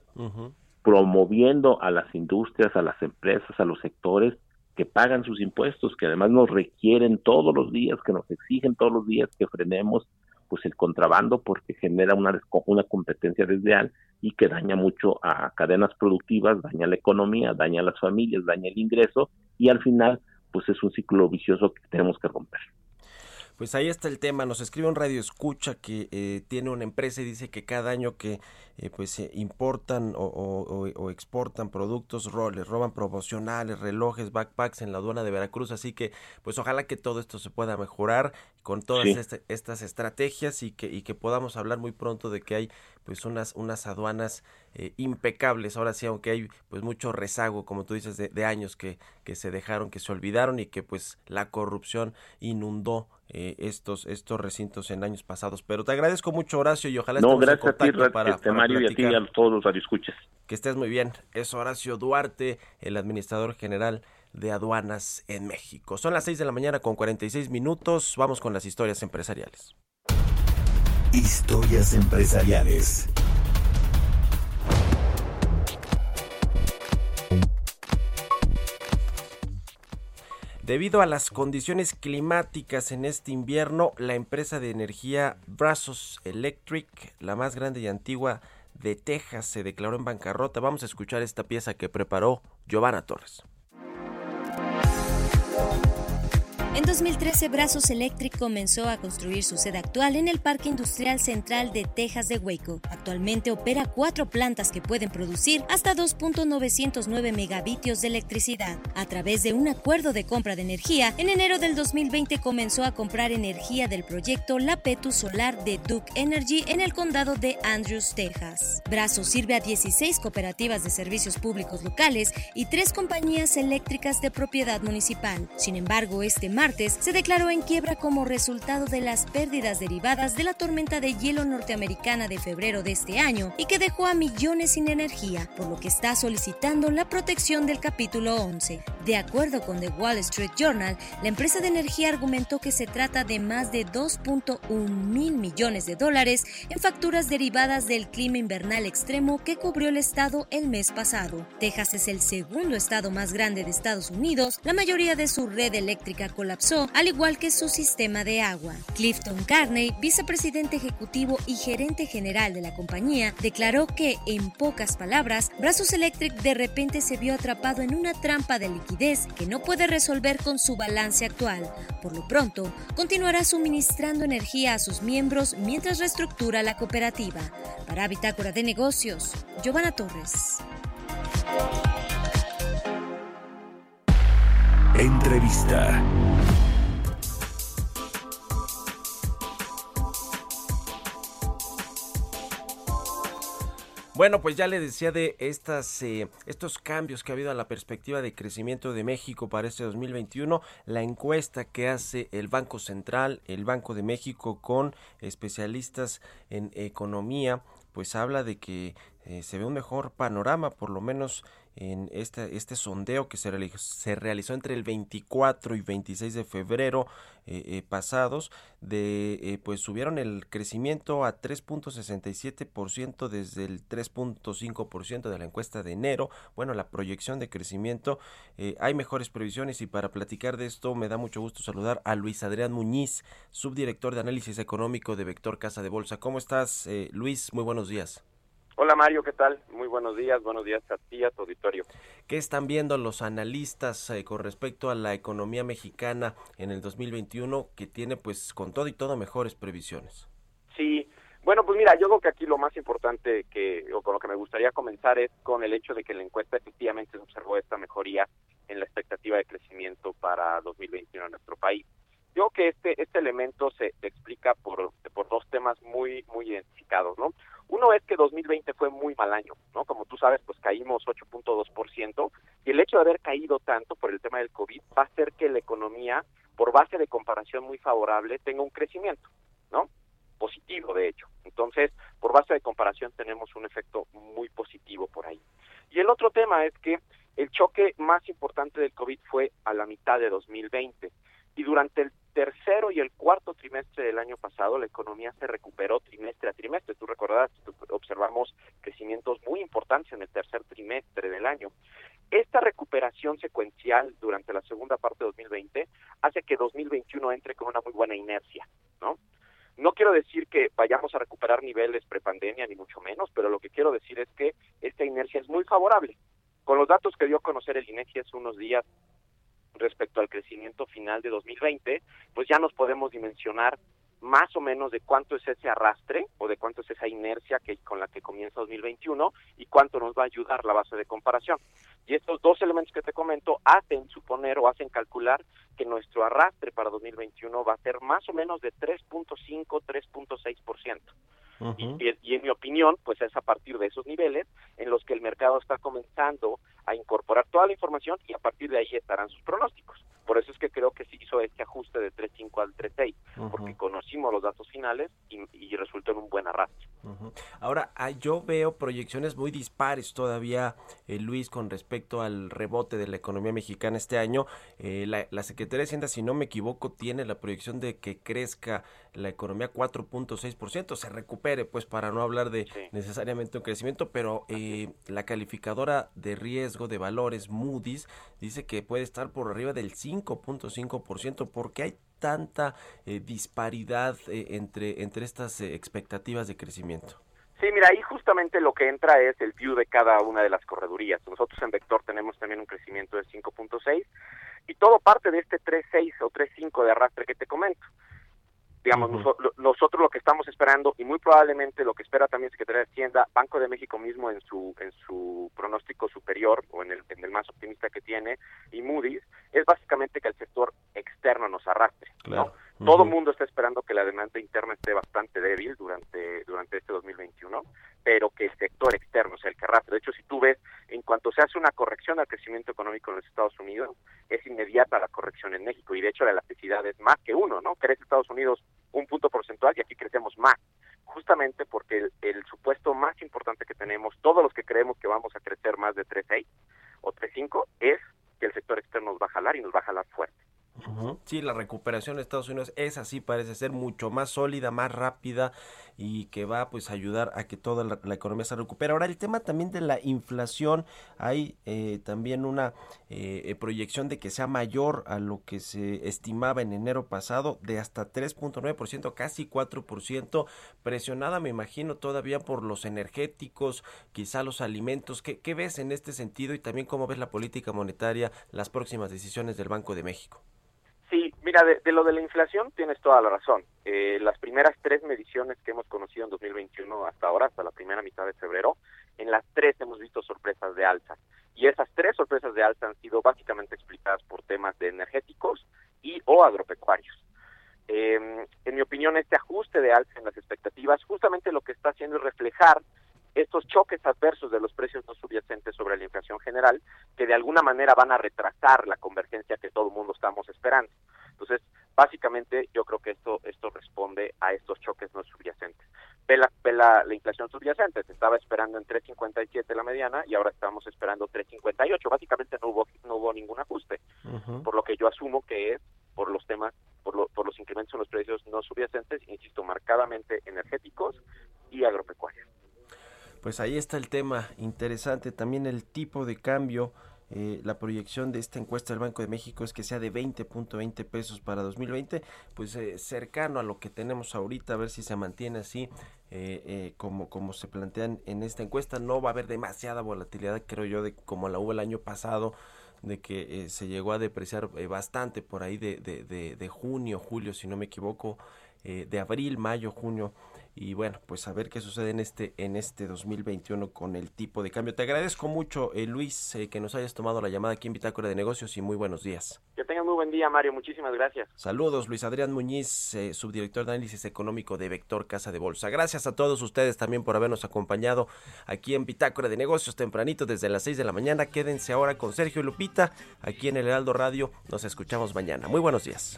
promoviendo a las industrias, a las empresas, a los sectores que pagan sus impuestos, que además nos requieren todos los días, que nos exigen todos los días que frenemos pues el contrabando porque genera una, una competencia desleal y que daña mucho a cadenas productivas, daña la economía, daña a las familias, daña el ingreso y al final pues es un ciclo vicioso que tenemos que romper. Pues ahí está el tema. Nos escribe un radio escucha que eh, tiene una empresa y dice que cada año que eh, pues se importan o exportan productos, ro- les roban promocionales, relojes, backpacks en la aduana de Veracruz. Así que pues ojalá que todo esto se pueda mejorar con todas Sí. este- estas estrategias y que, y que podamos hablar muy pronto de que hay pues unas, unas aduanas eh, impecables. Ahora sí, aunque hay pues mucho rezago, como tú dices, de, de años que, que se dejaron, que se olvidaron y que pues la corrupción inundó eh, estos, estos recintos en años pasados. Pero te agradezco mucho, Horacio, y ojalá No, en gracias a ti, para, este, para Mario, y a ti y a todos los radioescuchas. Que estés muy bien. Es Horacio Duarte, el administrador general de aduanas en México. Son las 6 de la mañana con 46 minutos. Vamos con las historias empresariales. Historias empresariales. Debido a las condiciones climáticas en este invierno, la empresa de energía Brazos Electric, la más grande y antigua de Texas, se declaró en bancarrota. Vamos a escuchar esta pieza que preparó Giovanna Torres. Thank you. En 2013, Brazos Electric comenzó a construir su sede actual en el Parque Industrial Central de Texas de Waco. Actualmente opera cuatro plantas que pueden producir hasta 2.909 megavatios de electricidad. A través de un acuerdo de compra de energía, en enero del 2020 comenzó a comprar energía del proyecto La Petu Solar de Duke Energy en el condado de Andrews, Texas. Brazos sirve a 16 cooperativas de servicios públicos locales y tres compañías eléctricas de propiedad municipal. Sin embargo, este se declaró en quiebra como resultado de las pérdidas derivadas de la tormenta de hielo norteamericana de febrero de este año y que dejó a millones sin energía, por lo que está solicitando la protección del capítulo 11. De acuerdo con The Wall Street Journal, la empresa de energía argumentó que se trata de más de 2.1 mil millones de dólares en facturas derivadas del clima invernal extremo que cubrió el estado el mes pasado. Texas es el segundo estado más grande de Estados Unidos, la mayoría de su red eléctrica colapsó, al igual que su sistema de agua. Clifton Carney, vicepresidente ejecutivo y gerente general de la compañía, declaró que, en pocas palabras, Brazos Electric de repente se vio atrapado en una trampa de liquidez que no puede resolver con su balance actual. Por lo pronto, continuará suministrando energía a sus miembros mientras reestructura la cooperativa. Para Bitácora de Negocios, Giovanna Torres. Entrevista. Bueno, pues ya le decía de estas, eh, estos cambios que ha habido a la perspectiva de crecimiento de México para este 2021. La encuesta que hace el Banco Central, el Banco de México, con especialistas en economía, pues habla de que eh, se ve un mejor panorama, por lo menos en este, este sondeo que se realizó, se realizó entre el 24 y 26 de febrero eh, eh, pasados, de eh, pues subieron el crecimiento a 3.67% desde el 3.5% de la encuesta de enero. Bueno, la proyección de crecimiento, hay mejores previsiones y para platicar de esto me da mucho gusto saludar a Luis Adrián Muñiz, subdirector de análisis económico de Vector Casa de Bolsa. ¿Cómo estás, Luis? Muy buenos días. Hola Mario, ¿qué tal? Muy buenos días, buenos días a ti, a tu auditorio. ¿Qué están viendo los analistas eh, con respecto a la economía mexicana en el 2021 que tiene pues con todo y todo mejores previsiones? Sí, bueno, pues mira, yo creo que aquí lo más importante que, o con lo que me gustaría comenzar es con el hecho de que la encuesta efectivamente se observó esta mejoría en la expectativa de crecimiento para 2021 en nuestro país. Yo creo que este, este elemento se, explica por, por dos temas muy, muy identificados, ¿no? Uno es que 2020 fue muy mal año, ¿no? Como tú sabes, pues caímos 8.2% y el hecho de haber caído tanto por el tema del COVID va a hacer que la economía, por base de comparación muy favorable, tenga un crecimiento, ¿no? Positivo, de hecho. Entonces, por base de comparación tenemos un efecto muy positivo por ahí. Y el otro tema es que el choque más importante del COVID fue a la mitad de 2020 y durante el tercero y el cuarto trimestre del año pasado la economía se recuperó trimestre a trimestre. Tú recordarás, observamos crecimientos muy importantes en el tercer trimestre del año. Esta recuperación secuencial durante la segunda parte de 2020 hace que 2021 entre con una muy buena inercia, ¿no? No quiero decir que vayamos a recuperar niveles prepandemia, ni mucho menos, pero lo que quiero decir es que esta inercia es muy favorable. Con los datos que dio a conocer el INEGI hace unos días respecto al crecimiento final de 2020, pues ya nos podemos dimensionar más o menos de cuánto es ese arrastre o de cuánto es esa inercia que con la que comienza 2021 y cuánto nos va a ayudar la base de comparación. Y estos dos elementos que te comento hacen suponer o hacen calcular que nuestro arrastre para 2021 va a ser más o menos de 3.5, 3.6%. Y, y en mi opinión, pues es a partir de esos niveles en los que el mercado está comenzando a incorporar toda la información y a partir de ahí estarán sus pronósticos. Por eso es que creo que se hizo este ajuste de 3.5 al 3.6, porque conocimos los datos finales y, y resultó en un buen arrastre. Ahora, ah, yo veo proyecciones muy dispares todavía, eh, Luis, con respecto al rebote de la economía mexicana este año. Eh, la, la Secretaría de Hacienda, si no me equivoco, tiene la proyección de que crezca la economía 4.6%, se pues para no hablar de necesariamente un crecimiento, pero eh, la calificadora de riesgo de valores Moody's dice que puede estar por arriba del 5.5%, porque hay tanta eh, disparidad eh, entre, entre estas eh, expectativas de crecimiento? Sí, mira, ahí justamente lo que entra es el view de cada una de las corredurías. Nosotros en Vector tenemos también un crecimiento de 5.6 y todo parte de este 3.6 o 3.5 de arrastre que te comento. Digamos, noso- lo- nosotros lo que estamos esperando y muy probablemente lo que espera también Secretaría de Hacienda, Banco de México mismo en su en su pronóstico superior o en el, en el más optimista que tiene y Moody's es básicamente que el sector externo nos arrastre. ¿no? Todo el mundo está esperando que la demanda interna esté bastante débil durante, durante este 2021, pero que el sector externo sea el que arrastre. De hecho, si tú ves, en cuanto se hace una corrección al crecimiento económico en los Estados Unidos, es inmediata la corrección en México. Y de hecho, la elasticidad es más que uno, ¿no? Crece Estados Unidos un punto porcentual y aquí crecemos más. Justamente porque el, el supuesto más importante que tenemos, todos los que creemos que vamos a crecer más de 3.6 o 3.5, es que el sector externo nos va a jalar y nos va a jalar fuerte. Sí, la recuperación de Estados Unidos es así, parece ser mucho más sólida, más rápida y que va pues a ayudar a que toda la, economía se recupere. Ahora, el tema también de la inflación, hay eh, también una eh, eh, proyección de que sea mayor a lo que se estimaba en enero pasado, de hasta 3.9%, casi 4%, presionada me imagino todavía por los energéticos, quizá los alimentos. ¿Qué, qué ves en este sentido y también cómo ves la política monetaria, las próximas decisiones del Banco de México? Mira, de, de lo de la inflación tienes toda la razón. Eh, las primeras tres mediciones que hemos conocido en 2021 hasta ahora, hasta la primera mitad de febrero, en las tres hemos visto sorpresas de alza. Y esas tres sorpresas de alza han sido básicamente explicadas por temas de energéticos y o agropecuarios. Eh, en mi opinión, este ajuste de alza en las expectativas justamente lo que está haciendo es reflejar estos choques adversos de los precios no subyacentes sobre la inflación general, que de alguna manera van a retrasar la convergencia que todo el mundo estamos esperando. Entonces, básicamente yo creo que esto esto responde a estos choques no subyacentes. Ve la, ve la, la inflación subyacente, se estaba esperando en 3.57 la mediana y ahora estamos esperando 3.58. Básicamente no hubo no hubo ningún ajuste, por lo que yo asumo que es por los temas, por, lo- por los incrementos en los precios no subyacentes, insisto, marcadamente energéticos y agropecuarios. Pues ahí está el tema interesante, también el tipo de cambio. eh, la proyección de esta encuesta del Banco de México es que sea de 20.20 pesos para 2020, pues eh, cercano a lo que tenemos ahorita, a ver si se mantiene así eh, eh, como, como se plantean en esta encuesta. No va a haber demasiada volatilidad, creo yo, de como la hubo el año pasado, de que eh, se llegó a depreciar eh, bastante por ahí de, de, de, de junio, julio, si no me equivoco, eh, de abril, mayo, junio. Y bueno, pues a ver qué sucede en este, en este 2021 con el tipo de cambio. Te agradezco mucho, eh, Luis, eh, que nos hayas tomado la llamada aquí en Bitácora de Negocios y muy buenos días. Que tengan muy buen día, Mario. Muchísimas gracias. Saludos, Luis Adrián Muñiz, eh, subdirector de análisis económico de Vector Casa de Bolsa. Gracias a todos ustedes también por habernos acompañado aquí en Bitácora de Negocios tempranito desde las 6 de la mañana. Quédense ahora con Sergio y Lupita aquí en el Heraldo Radio. Nos escuchamos mañana. Muy buenos días.